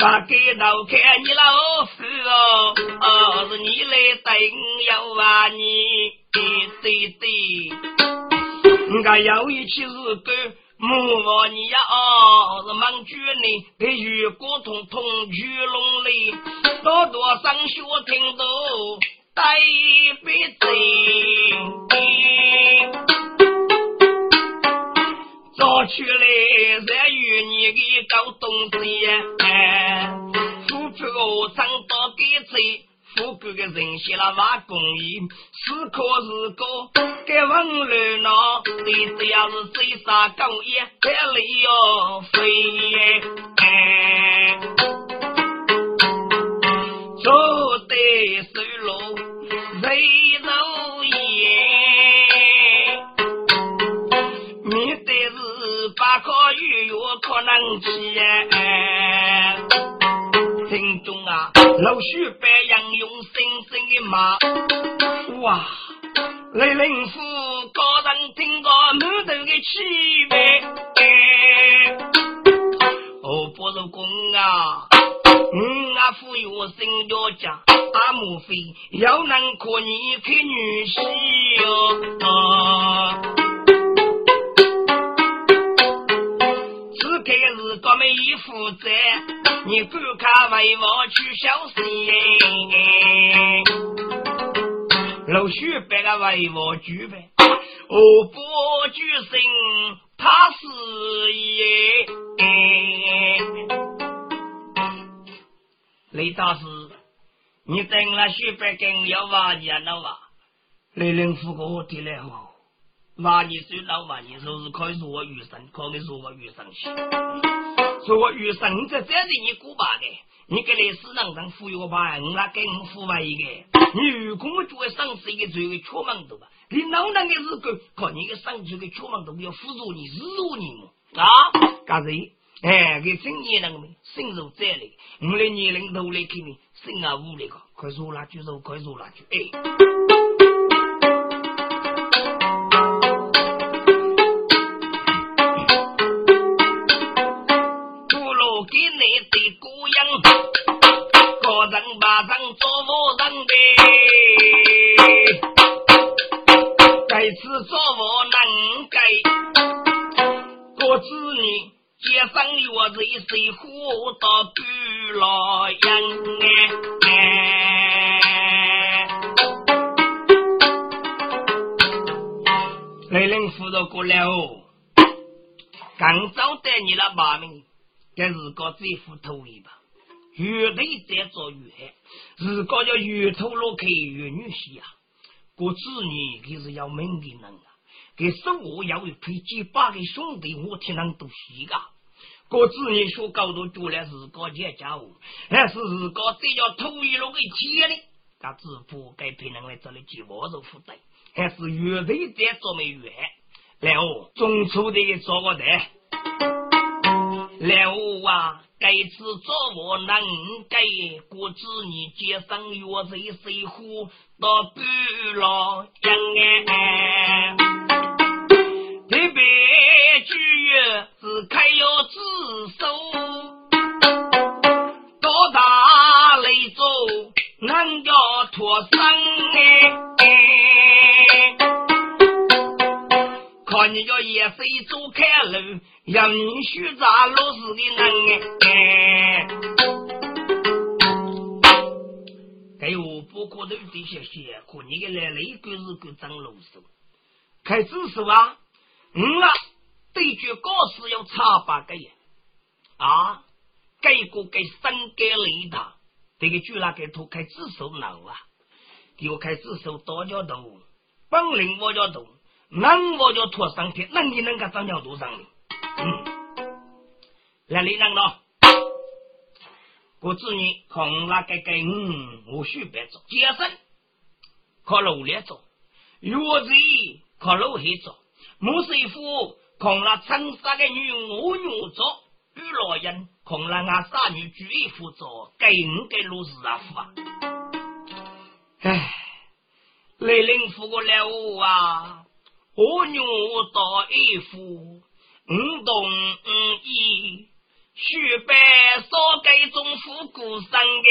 把街道看你老夫哦，哦是你来等要话你，对对，我家有一起是个木王你呀哦，是忙住呢，给雨果通通聚龙里，多多上学听到带笔字，早出来再与你的搞东西。这个长到给嘴，富贵的人写了瓦工艺，是可是个该问热闹，你只要是嘴上讲也太累哟，飞走得水路谁走可能吃。心中啊，老许白杨用声声的骂，哇！雷灵府高人听到满头的气味，哦，不如公啊，嗯啊，富有生要家，阿莫非要能可你看女婿哟。开始哥们一负责，你不看为我去消失耶？老许别个为我举呗，我不举声，他是耶。雷大师，你等了许别跟要挖年了吧？雷灵富哥的来好。万你岁老万年，就是可以说我余生，可以说我余生去。说我余生在这里你过吧的，你给历史上上富有吧，我来给我富吧一个。你如果我作为上司一个最为出门的吧，你老难的日个，靠你个上司给出门都要辅助你，日助你嘛啊？干子，哎，给青年人们深入这里，我的年龄都来给你生啊五那个，快说那句，说快说那句，哎。街上月子谁活到不老人哎？雷人扶着过来哦，刚找得你了把命，这是个最富头一吧。越头再做越害，如果叫越头落开越女婿啊，过子女他是要命的人啊，给生活要有推几百个兄弟，我听人都喜个。过子女说高头做了是个家家务，还是是个这叫头一落的钱呢？他只不该陪人来这里接我做负担，还是越头再做没越害，然后中秋的做个的，然后啊。该次做我能给国子你街上药材水壶到半老人特开要自首，多大雷州能叫脱身看你叫叶飞走开路。让你学杂老师的能哎，给我不可能这些些，可你个来了一个是个张老师，开知识啊，嗯啊，对决高师要差八个月啊，给个给三个雷达，这个居然给他开自首难啊，给我开自首多叫多，本领我叫多，能我就拖上天，那你能个长脚多上的。嗯，来李能咯，我子女空拉盖盖，嗯，我许别做，接生。靠努力做，月子靠努力做，木师傅空拉长沙的女我女做，与老人空拉俺三女举一副做，给五给六十啊副啊，唉，雷林夫过来我啊。我女到一夫，五同五义，须拜少给中府过生的。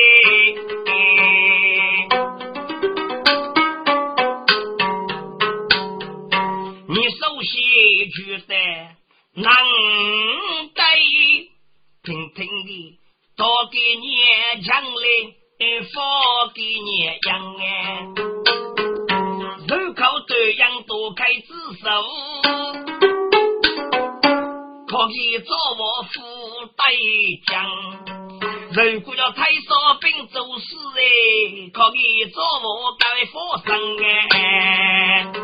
你首先觉得能给平平的，多给你将来发给你养哎。人口这样多开支手，可以找我付代将。如果要太少兵做事哎，可以找我盖佛生哎。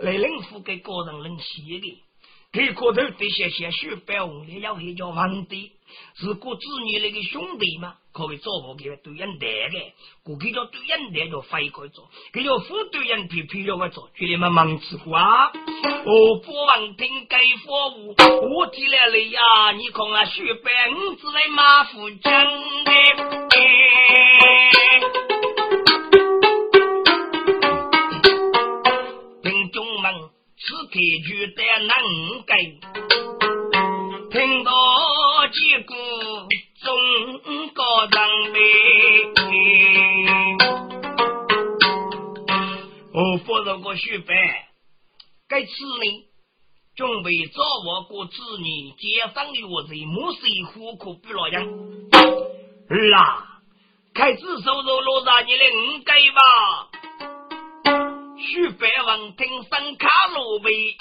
滚！雷灵府给个人人写的。给个头这些些书本，你要去叫皇帝，是过子女那个兄弟嘛？可以做我给对人带的，过去叫对人带就非可以做，给叫副对人皮皮要我做，觉得嘛忙吃瓜。我不忘听给货物，我提来了呀！你看啊，书本我只来马虎讲的。此刻觉得能给，听到几个中国人呗。我不如个学班，该次呢，准备找我过子女，街上的我在木水户口不老样。儿啊，开始收入落在你的五该吧。许百万听声卡路尾，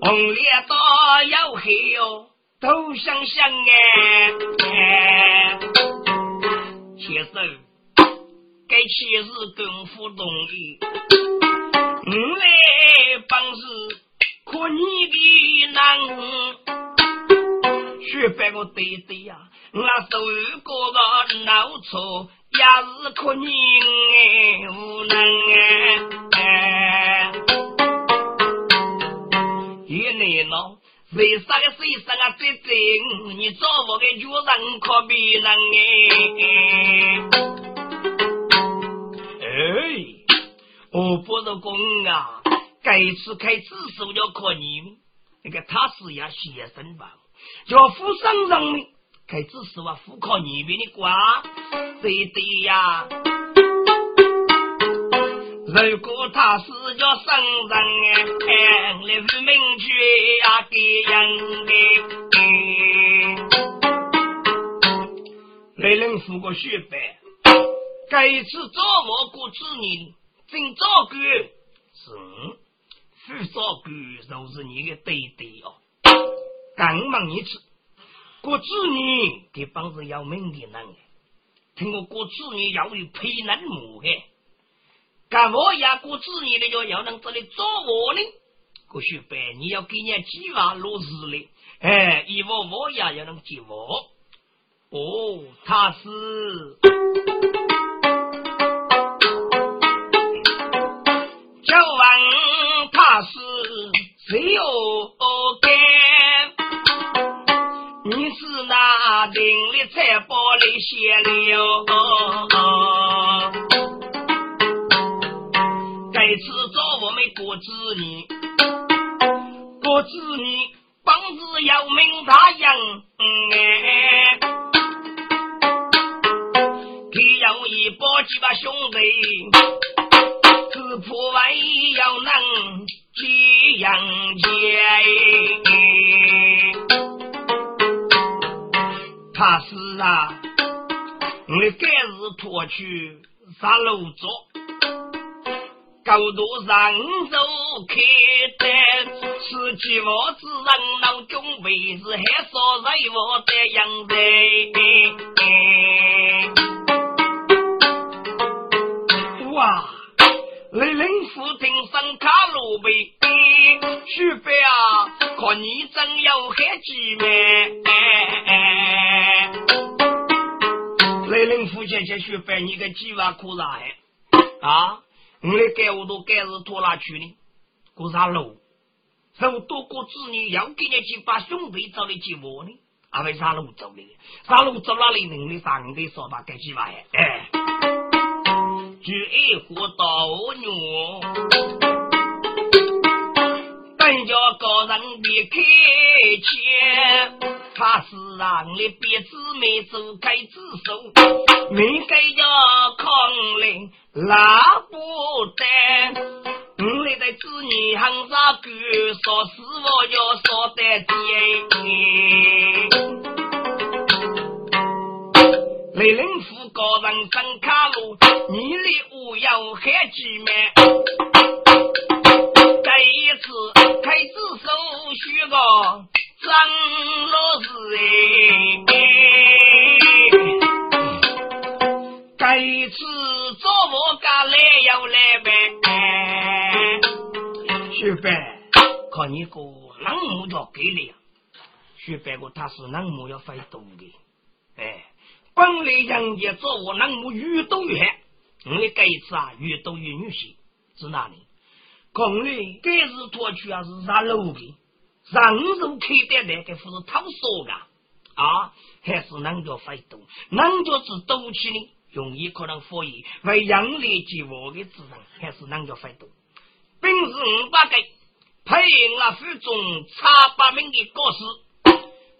红脸大又黑哟，都想想哎。先生，该七日功夫容易，我来帮事可你的难。许百个对对呀，我手过个脑错。也是可你无能哎，爷奶老为啥个谁生啊？这这，你找我的主人可别人哎。哎，我不是公啊，该次开次数要靠你，那个他是要先生吧，叫富商人民。开只是我富靠你边的瓜，对对呀。如果他是叫圣人哎，来是名句呀给人的。来人付个血本，该次找我过子女，真照顾是，不照顾就是你的对对哦。刚忙一次。过子女给帮子要命的人，听我过子女要有配人母的，干我呀过子女的要要能这里做我呢？过去百你要给人计划落实嘞，哎，以后我呀要能接我。哦，他是，财宝里写了，该次找我们过子女，过子女帮子要命大样哎，给要一包几把兄弟，自破万一要能这样接。他是啊，我该是脱去啥路走，高度上走开的，是几我子人脑中为是还少在我的样子。哇，雷林府听上卡路贝，徐伯啊，可你真有黑几面？雷林夫姐姐去办你个计划可啥哎？啊，我的该我都该是拖拉去的，过啥路？受多过子女要给你去把兄弟找来接我呢？啊，为啥路走的？啥路走哪里能的上的说把该计划哎？哎，就爱护到女，本家高人的开钱，他是让你别姊妹走开子手，没给家抗令拉不得。你的子女很少干，说死我要说得紧。雷人府高人生卡路，你的我要海几妹。第一次开始手续个张老师哎，这一次做我家来要来呗。徐白，看你个冷木叫给力。徐白个他是冷木要飞动的，哎，本来杨家做我冷木越多越好。你这一次啊，越多越女婿，是哪里？公里该是脱去啊，是上路的，上路开的那个不是偷说的啊，还是能叫飞动？能叫是多起呢？容易可能发现为杨烈及我的之人，还是能叫飞动？本是五百个，配应了府中差八名的高士，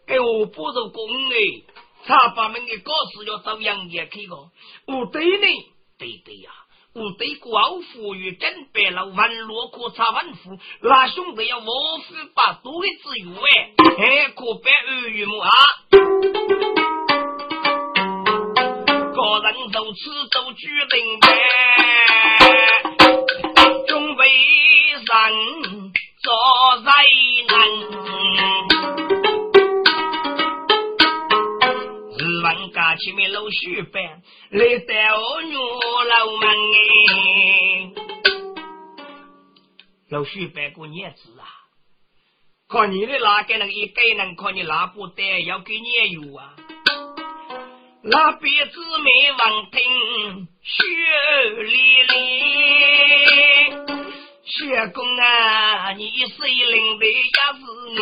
给我不如公呢。差八名的高士要到杨家去个，我对呢，对对呀，我对国富与真白了，万落可差万富，那兄弟要我府把多的资源哎，可别二月么啊？个人都此都决定呗。人做谁能？前面老许班，来带我女老门哎。老许班过日子啊，看你的哪个能一个人看你哪不得要给你有啊？那辈子没忘听雪里里。谢公啊，你是一领的也是你。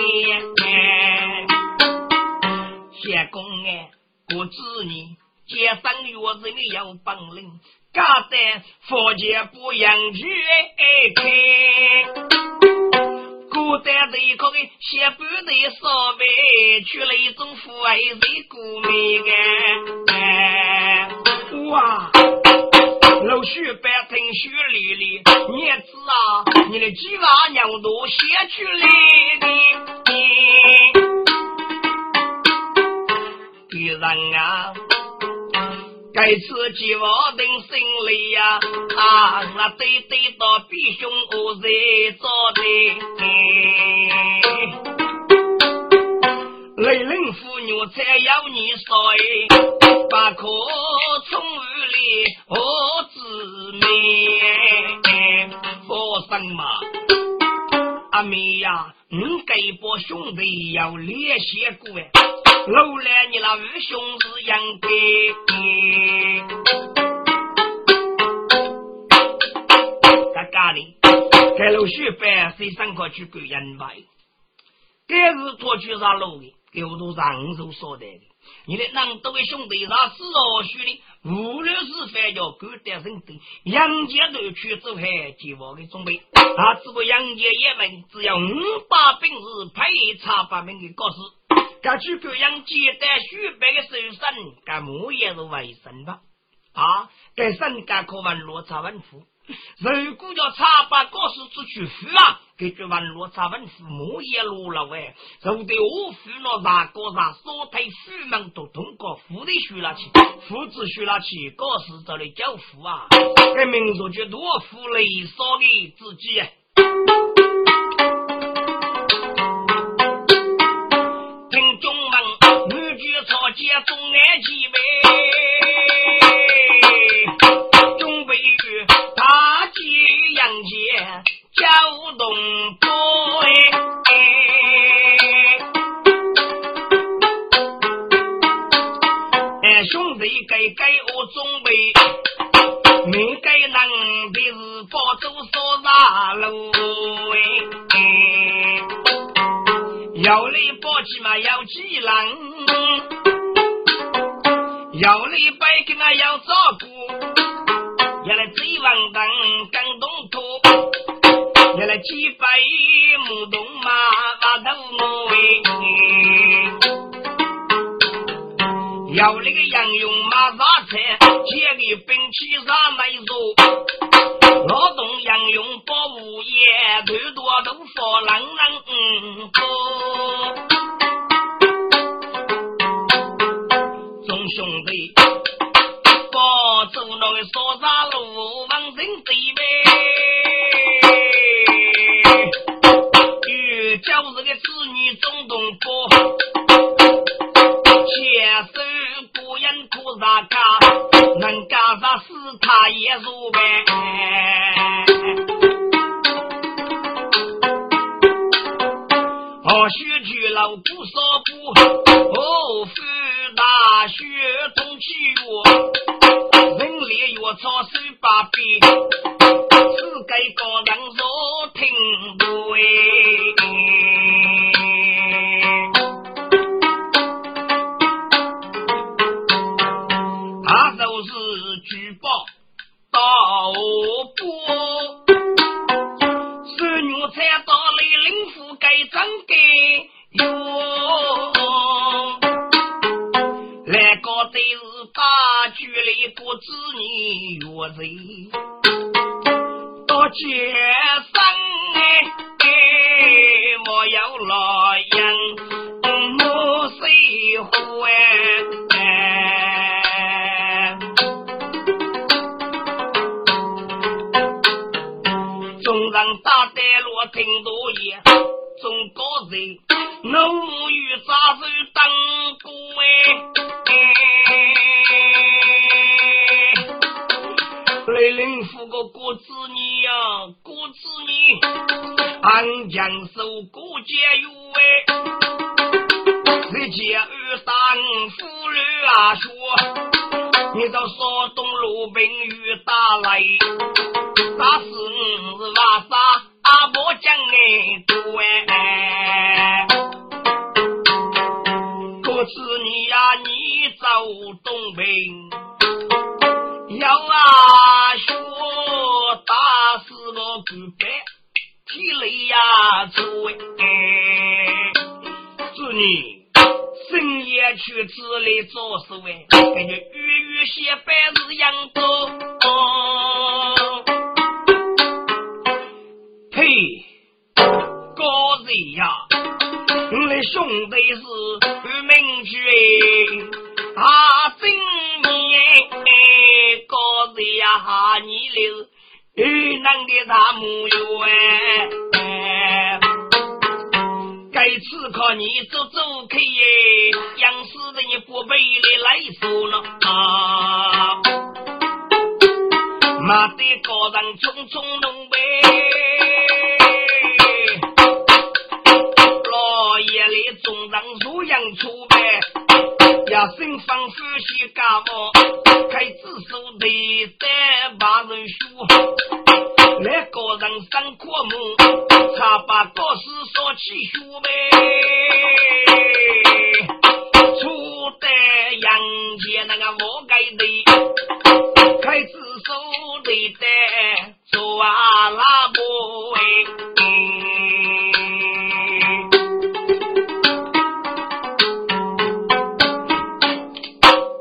谢公哎，我知你接生月子你有本领，搞得佛界不养去开。古代这一个写不得少呗，娶了一种富爱人姑妹个。哇！老许白听许丽丽，你知啊？你的鸡娃娘都写出来的。敌人啊，该次鸡娃等心里呀，啊，那对对到弟兄我在做的。雷人妇女才要你说，把可从里我。什么？阿妹呀，你这波兄弟要联系过哎，老来你那二兄是应该。在家里，开路？学班，谁上课去管人脉？该是拖去上路的，给我都让手说的。你的？那么多位兄弟，他是何许呢？无论是犯要狗得人的，杨家都去走海计划的？准备。他这个杨家爷们只要五百兵士，配差八名的？高士。该去给杨家带许白的手上，该莫也是为生吧？啊，该身该可问落差万夫。如果叫查把高士出去富啊，给这万落差万夫莫也落了喂。就得我富了啥高啥，所推富门都通过富的学了去，富子学了去，高士这里叫富啊。这民族就多富了少的自己。草接中爱几位。叫动波哎，兄弟该该我准备，没该能的是保州烧茶路哎，要来保起嘛要几人，有你白给那要照顾，有来追王等跟东土，要来击败木东马把头我为。要那个杨勇马扎车，借里兵器杀来入，劳动杨勇保五爷，头多都说冷冷。嗯兄弟，把走那个烧杀路往人对面，又叫这个子女总动坡，前手不言不杀干，能干啥死他也如白。我须去老姑说不，哦。雪都去，人脸月照手八边，只给高人若听不。他就是举报到波，三月才到来，林府该张给。知你若人，到街上哎，我有老人，莫谁坏。众人大胆若听多言，总高人哥子你呀，哥子你，俺江州哥姐哟哎，你姐儿打你女阿叔，你到山东鲁滨遇打来，打死是阿婆讲哎多哎，哥子你呀，你走东北，幺啊。白，天雷呀子威。子女深夜去自立做事喂，感觉雨雨下白日阳光。呸，高人呀，你。的兄弟是不明觉大正面高人呀，你。的。云南的大木有哎，这次靠你走走开耶，央视的你不背的来收了啊，马的高人匆匆弄。啊，啦不哎。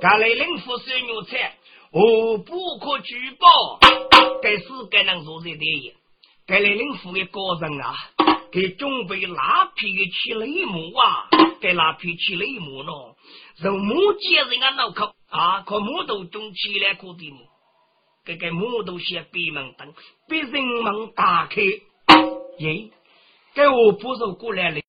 刚来领福收牛菜，我不可举报，该是该能做这点也。该来领福的高人啊，给中备拉皮起雷幕啊，给拉皮起雷幕呢，肉木接人脑壳啊，可木头中起来可的木。这个木头像闭门灯被人门打开。咦给我扑走过来了。